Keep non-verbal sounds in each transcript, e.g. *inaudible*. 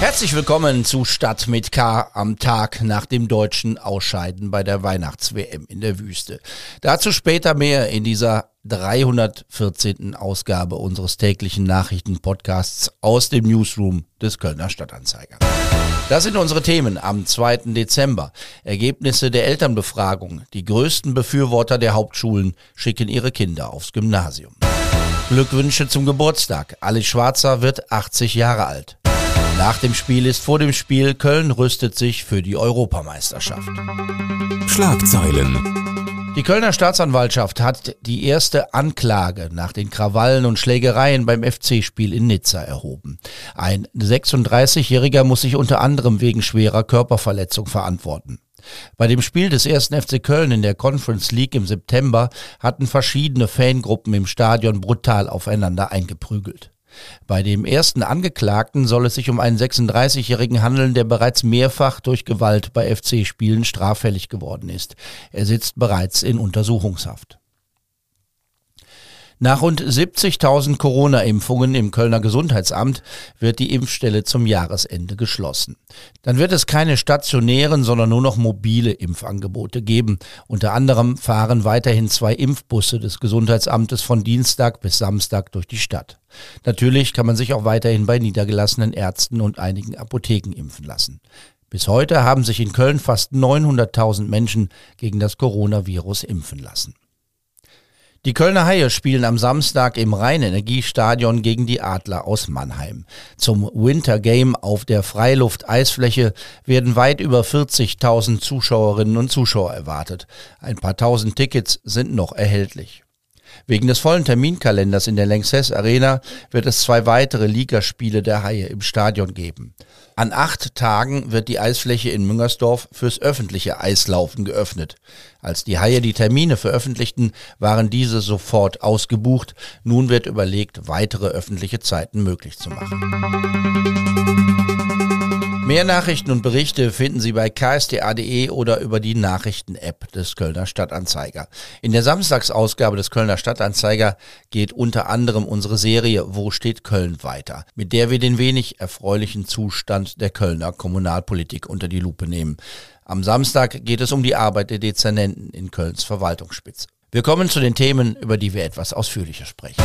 Herzlich willkommen zu Stadt mit K am Tag nach dem deutschen Ausscheiden bei der Weihnachts-WM in der Wüste. Dazu später mehr in dieser 314. Ausgabe unseres täglichen Nachrichtenpodcasts aus dem Newsroom des Kölner Stadtanzeiger. Das sind unsere Themen am 2. Dezember. Ergebnisse der Elternbefragung. Die größten Befürworter der Hauptschulen schicken ihre Kinder aufs Gymnasium. Glückwünsche zum Geburtstag. Alice Schwarzer wird 80 Jahre alt. Nach dem Spiel ist vor dem Spiel, Köln rüstet sich für die Europameisterschaft. Schlagzeilen. Die Kölner Staatsanwaltschaft hat die erste Anklage nach den Krawallen und Schlägereien beim FC-Spiel in Nizza erhoben. Ein 36-Jähriger muss sich unter anderem wegen schwerer Körperverletzung verantworten. Bei dem Spiel des ersten FC Köln in der Conference League im September hatten verschiedene Fangruppen im Stadion brutal aufeinander eingeprügelt. Bei dem ersten Angeklagten soll es sich um einen 36-Jährigen handeln, der bereits mehrfach durch Gewalt bei FC-Spielen straffällig geworden ist. Er sitzt bereits in Untersuchungshaft. Nach rund 70.000 Corona-Impfungen im Kölner Gesundheitsamt wird die Impfstelle zum Jahresende geschlossen. Dann wird es keine stationären, sondern nur noch mobile Impfangebote geben. Unter anderem fahren weiterhin zwei Impfbusse des Gesundheitsamtes von Dienstag bis Samstag durch die Stadt. Natürlich kann man sich auch weiterhin bei niedergelassenen Ärzten und einigen Apotheken impfen lassen. Bis heute haben sich in Köln fast 900.000 Menschen gegen das Coronavirus impfen lassen. Die Kölner Haie spielen am Samstag im Rheinenergiestadion gegen die Adler aus Mannheim. Zum Winter Game auf der Freiluft-Eisfläche werden weit über 40.000 Zuschauerinnen und Zuschauer erwartet. Ein paar tausend Tickets sind noch erhältlich. Wegen des vollen Terminkalenders in der Lanxess Arena wird es zwei weitere Ligaspiele der Haie im Stadion geben. An acht Tagen wird die Eisfläche in Müngersdorf fürs öffentliche Eislaufen geöffnet. Als die Haie die Termine veröffentlichten, waren diese sofort ausgebucht. Nun wird überlegt, weitere öffentliche Zeiten möglich zu machen. Mehr Nachrichten und Berichte finden Sie bei ksta.de oder über die Nachrichten-App des Kölner Stadtanzeiger. In der Samstagsausgabe des Kölner Stadtanzeiger geht unter anderem unsere Serie Wo steht Köln weiter, mit der wir den wenig erfreulichen Zustand der Kölner Kommunalpolitik unter die Lupe nehmen. Am Samstag geht es um die Arbeit der Dezernenten in Kölns Verwaltungsspitze. Wir kommen zu den Themen, über die wir etwas ausführlicher sprechen.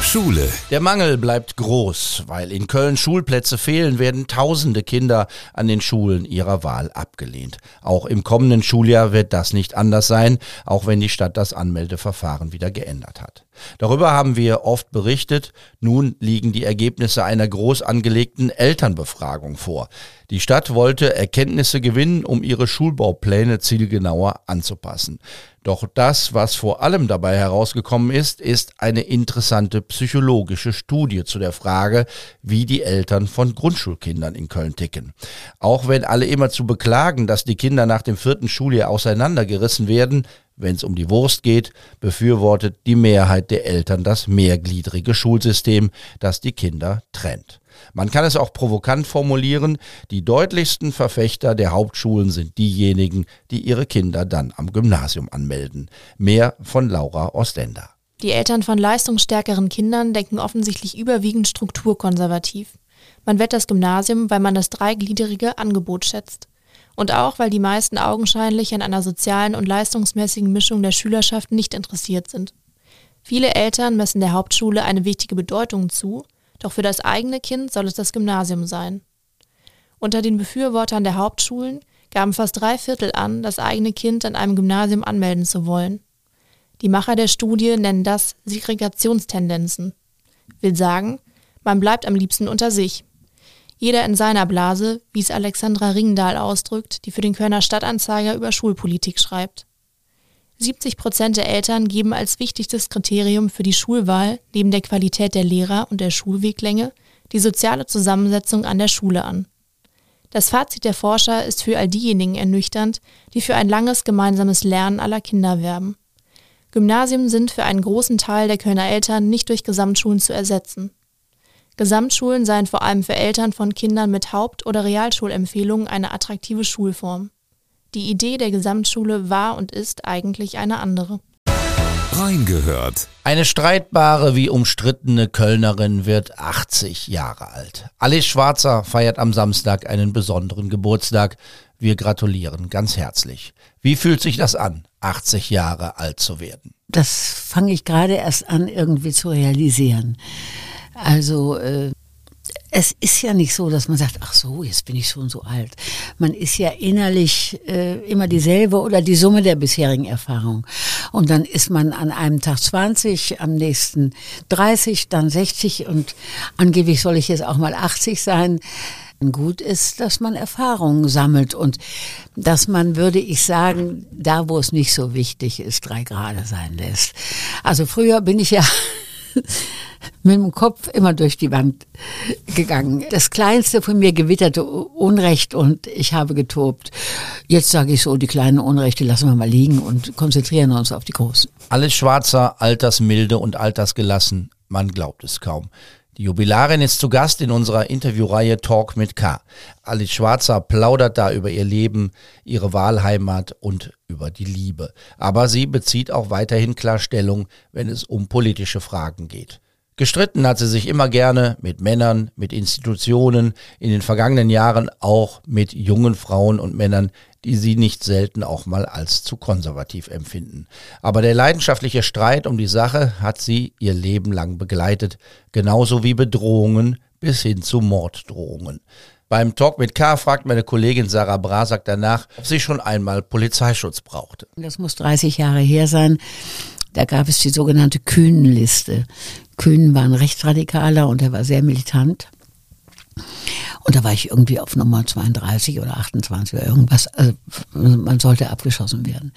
Schule. Der Mangel bleibt groß. Weil in Köln Schulplätze fehlen, werden tausende Kinder an den Schulen ihrer Wahl abgelehnt. Auch im kommenden Schuljahr wird das nicht anders sein, auch wenn die Stadt das Anmeldeverfahren wieder geändert hat. Darüber haben wir oft berichtet. Nun liegen die Ergebnisse einer groß angelegten Elternbefragung vor. Die Stadt wollte Erkenntnisse gewinnen, um ihre Schulbaupläne zielgenauer anzupassen. Doch das, was vor allem dabei herausgekommen ist, ist eine interessante psychologische Studie zu der Frage, wie die Eltern von Grundschulkindern in Köln ticken. Auch wenn alle immer zu beklagen, dass die Kinder nach dem vierten Schuljahr auseinandergerissen werden, wenn es um die Wurst geht, befürwortet die Mehrheit der Eltern das mehrgliedrige Schulsystem, das die Kinder trennt. Man kann es auch provokant formulieren, die deutlichsten Verfechter der Hauptschulen sind diejenigen, die ihre Kinder dann am Gymnasium anmelden. Mehr von Laura Ostender. Die Eltern von leistungsstärkeren Kindern denken offensichtlich überwiegend strukturkonservativ. Man wett das Gymnasium, weil man das dreigliedrige Angebot schätzt und auch weil die meisten augenscheinlich an einer sozialen und leistungsmäßigen Mischung der Schülerschaft nicht interessiert sind. Viele Eltern messen der Hauptschule eine wichtige Bedeutung zu, doch für das eigene Kind soll es das Gymnasium sein. Unter den Befürwortern der Hauptschulen gaben fast drei Viertel an, das eigene Kind an einem Gymnasium anmelden zu wollen. Die Macher der Studie nennen das Segregationstendenzen. Will sagen, man bleibt am liebsten unter sich. Jeder in seiner Blase, wie es Alexandra Ringendahl ausdrückt, die für den Kölner Stadtanzeiger über Schulpolitik schreibt. 70 Prozent der Eltern geben als wichtigstes Kriterium für die Schulwahl neben der Qualität der Lehrer und der Schulweglänge die soziale Zusammensetzung an der Schule an. Das Fazit der Forscher ist für all diejenigen ernüchternd, die für ein langes gemeinsames Lernen aller Kinder werben. Gymnasien sind für einen großen Teil der Kölner Eltern nicht durch Gesamtschulen zu ersetzen. Gesamtschulen seien vor allem für Eltern von Kindern mit Haupt- oder Realschulempfehlungen eine attraktive Schulform. Die Idee der Gesamtschule war und ist eigentlich eine andere. Reingehört. Eine streitbare wie umstrittene Kölnerin wird 80 Jahre alt. Alice Schwarzer feiert am Samstag einen besonderen Geburtstag. Wir gratulieren ganz herzlich. Wie fühlt sich das an, 80 Jahre alt zu werden? Das fange ich gerade erst an irgendwie zu realisieren. Also äh, es ist ja nicht so, dass man sagt, ach so, jetzt bin ich schon so alt. Man ist ja innerlich äh, immer dieselbe oder die Summe der bisherigen Erfahrung. Und dann ist man an einem Tag 20, am nächsten 30, dann 60 und angeblich soll ich jetzt auch mal 80 sein. Gut ist, dass man Erfahrungen sammelt und dass man, würde ich sagen, da wo es nicht so wichtig ist, drei Grade sein lässt. Also früher bin ich ja mit dem Kopf immer durch die Wand gegangen. Das Kleinste von mir gewitterte Unrecht und ich habe getobt. Jetzt sage ich so, die kleinen Unrechte lassen wir mal liegen und konzentrieren uns auf die großen. Alles schwarzer, altersmilde und altersgelassen. Man glaubt es kaum. Die Jubilarin ist zu Gast in unserer Interviewreihe Talk mit K. Alice Schwarzer plaudert da über ihr Leben, ihre Wahlheimat und über die Liebe. Aber sie bezieht auch weiterhin klar Stellung, wenn es um politische Fragen geht. Gestritten hat sie sich immer gerne mit Männern, mit Institutionen, in den vergangenen Jahren auch mit jungen Frauen und Männern, die sie nicht selten auch mal als zu konservativ empfinden. Aber der leidenschaftliche Streit um die Sache hat sie ihr Leben lang begleitet, genauso wie Bedrohungen bis hin zu Morddrohungen. Beim Talk mit K fragt meine Kollegin Sarah Brasak danach, ob sie schon einmal Polizeischutz brauchte. Das muss 30 Jahre her sein. Da gab es die sogenannte Kühnenliste. Kühn war ein Rechtsradikaler und er war sehr militant. Und da war ich irgendwie auf Nummer 32 oder 28 oder irgendwas. Also man sollte abgeschossen werden.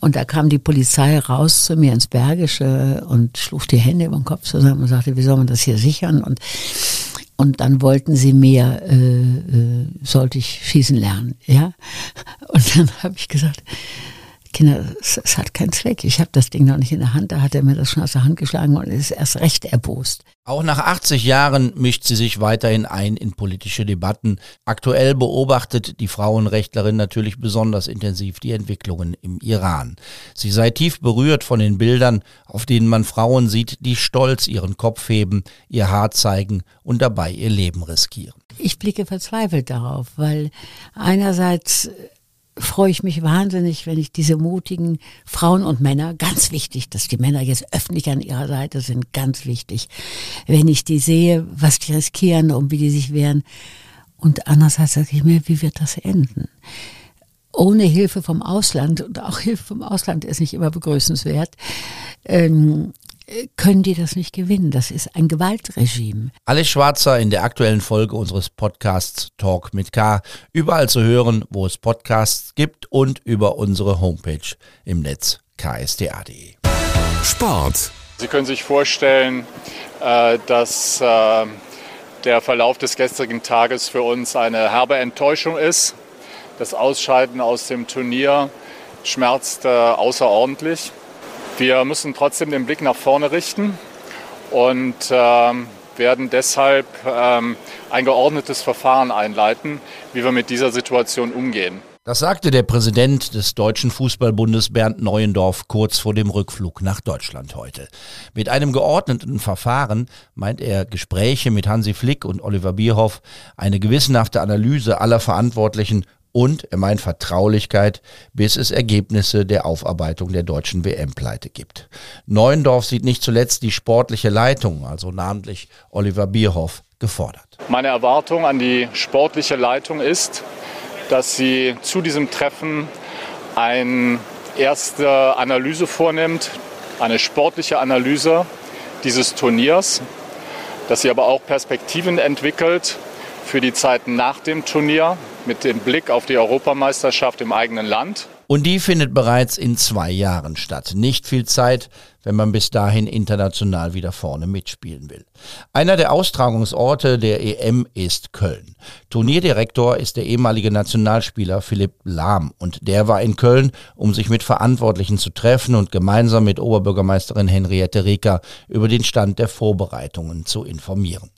Und da kam die Polizei raus zu mir ins Bergische und schlug die Hände über den Kopf zusammen und sagte, wie soll man das hier sichern? Und, und dann wollten sie mir, äh, äh, sollte ich schießen lernen. ja. Und dann *laughs* habe ich gesagt, Kinder, es, es hat keinen Zweck. Ich habe das Ding noch nicht in der Hand. Da hat er mir das schon aus der Hand geschlagen und ist erst recht erbost. Auch nach 80 Jahren mischt sie sich weiterhin ein in politische Debatten. Aktuell beobachtet die Frauenrechtlerin natürlich besonders intensiv die Entwicklungen im Iran. Sie sei tief berührt von den Bildern, auf denen man Frauen sieht, die stolz ihren Kopf heben, ihr Haar zeigen und dabei ihr Leben riskieren. Ich blicke verzweifelt darauf, weil einerseits freue ich mich wahnsinnig, wenn ich diese mutigen Frauen und Männer, ganz wichtig, dass die Männer jetzt öffentlich an ihrer Seite sind, ganz wichtig, wenn ich die sehe, was die riskieren und wie die sich wehren. Und andererseits sage ich mir, wie wird das enden? Ohne Hilfe vom Ausland, und auch Hilfe vom Ausland ist nicht immer begrüßenswert, ähm, können die das nicht gewinnen. Das ist ein Gewaltregime. Alice Schwarzer in der aktuellen Folge unseres Podcasts Talk mit K. Überall zu hören, wo es Podcasts gibt und über unsere Homepage im Netz ksda.de. Sport. Sie können sich vorstellen, äh, dass äh, der Verlauf des gestrigen Tages für uns eine herbe Enttäuschung ist. Das Ausscheiden aus dem Turnier schmerzt äh, außerordentlich. Wir müssen trotzdem den Blick nach vorne richten und ähm, werden deshalb ähm, ein geordnetes Verfahren einleiten, wie wir mit dieser Situation umgehen. Das sagte der Präsident des Deutschen Fußballbundes Bernd Neuendorf kurz vor dem Rückflug nach Deutschland heute. Mit einem geordneten Verfahren meint er Gespräche mit Hansi Flick und Oliver Bierhoff, eine gewissenhafte Analyse aller Verantwortlichen und er meint Vertraulichkeit, bis es Ergebnisse der Aufarbeitung der deutschen WM-Pleite gibt. Neuendorf sieht nicht zuletzt die sportliche Leitung, also namentlich Oliver Bierhoff, gefordert. Meine Erwartung an die sportliche Leitung ist, dass sie zu diesem Treffen eine erste Analyse vornimmt, eine sportliche Analyse dieses Turniers, dass sie aber auch Perspektiven entwickelt für die Zeit nach dem Turnier, mit dem Blick auf die Europameisterschaft im eigenen Land. Und die findet bereits in zwei Jahren statt. Nicht viel Zeit, wenn man bis dahin international wieder vorne mitspielen will. Einer der Austragungsorte der EM ist Köln. Turnierdirektor ist der ehemalige Nationalspieler Philipp Lahm und der war in Köln, um sich mit Verantwortlichen zu treffen und gemeinsam mit Oberbürgermeisterin Henriette Reker über den Stand der Vorbereitungen zu informieren.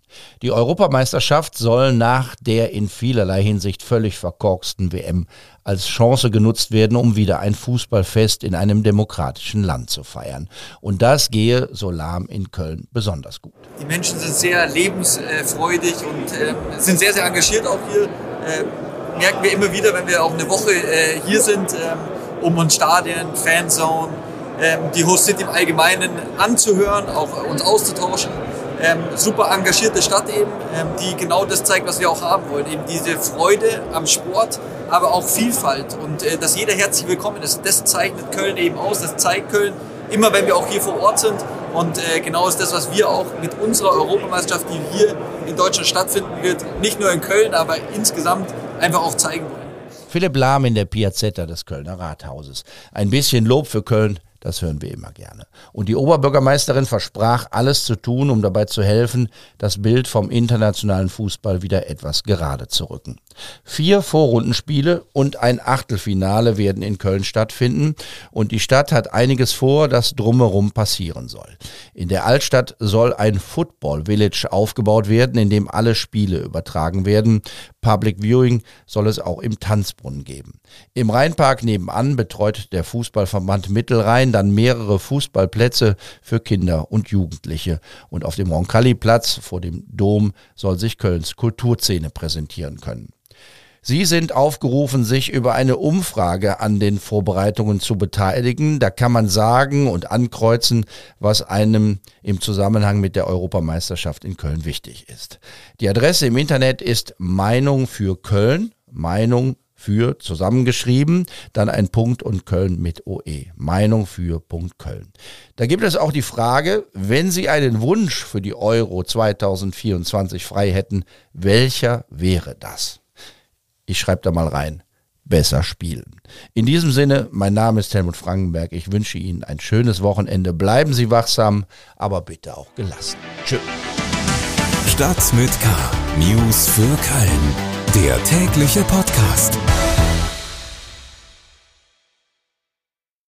Die Europameisterschaft soll nach der in vielerlei Hinsicht völlig verkorksten WM als Chance genutzt werden, um wieder ein Fußballfest in einem demokratischen Land zu feiern. Und das gehe so lahm in Köln besonders gut. Die Menschen sind sehr lebensfreudig und äh, sind sehr, sehr engagiert auch hier. Äh, merken wir immer wieder, wenn wir auch eine Woche äh, hier sind, ähm, um uns Stadien, Fanzone, ähm, die Host City im Allgemeinen anzuhören, auch uns auszutauschen. Ähm, super engagierte Stadt eben, ähm, die genau das zeigt, was wir auch haben wollen. Eben diese Freude am Sport, aber auch Vielfalt und äh, dass jeder herzlich willkommen ist. Das zeichnet Köln eben aus, das zeigt Köln immer, wenn wir auch hier vor Ort sind. Und äh, genau ist das, was wir auch mit unserer Europameisterschaft, die hier in Deutschland stattfinden wird, nicht nur in Köln, aber insgesamt einfach auch zeigen wollen. Philipp Lahm in der Piazzetta des Kölner Rathauses. Ein bisschen Lob für Köln, das hören wir immer gerne. Und die Oberbürgermeisterin versprach, alles zu tun, um dabei zu helfen, das Bild vom internationalen Fußball wieder etwas gerade zu rücken. Vier Vorrundenspiele und ein Achtelfinale werden in Köln stattfinden und die Stadt hat einiges vor, das drumherum passieren soll. In der Altstadt soll ein Football Village aufgebaut werden, in dem alle Spiele übertragen werden. Public Viewing soll es auch im Tanzbrunnen geben. Im Rheinpark nebenan betreut der Fußballverband Mittelrhein dann mehrere Fußballplätze für Kinder und Jugendliche. Und auf dem Roncalli-Platz vor dem Dom soll sich Kölns Kulturszene präsentieren können. Sie sind aufgerufen, sich über eine Umfrage an den Vorbereitungen zu beteiligen. Da kann man sagen und ankreuzen, was einem im Zusammenhang mit der Europameisterschaft in Köln wichtig ist. Die Adresse im Internet ist Meinung für Köln, Meinung für zusammengeschrieben, dann ein Punkt und Köln mit OE. Meinung für Punkt Köln. Da gibt es auch die Frage, wenn Sie einen Wunsch für die Euro 2024 frei hätten, welcher wäre das? Ich schreibe da mal rein. Besser spielen. In diesem Sinne, mein Name ist Helmut Frankenberg. Ich wünsche Ihnen ein schönes Wochenende. Bleiben Sie wachsam, aber bitte auch gelassen. Tschüss. Stadt mit K. News für Köln. Der tägliche Podcast.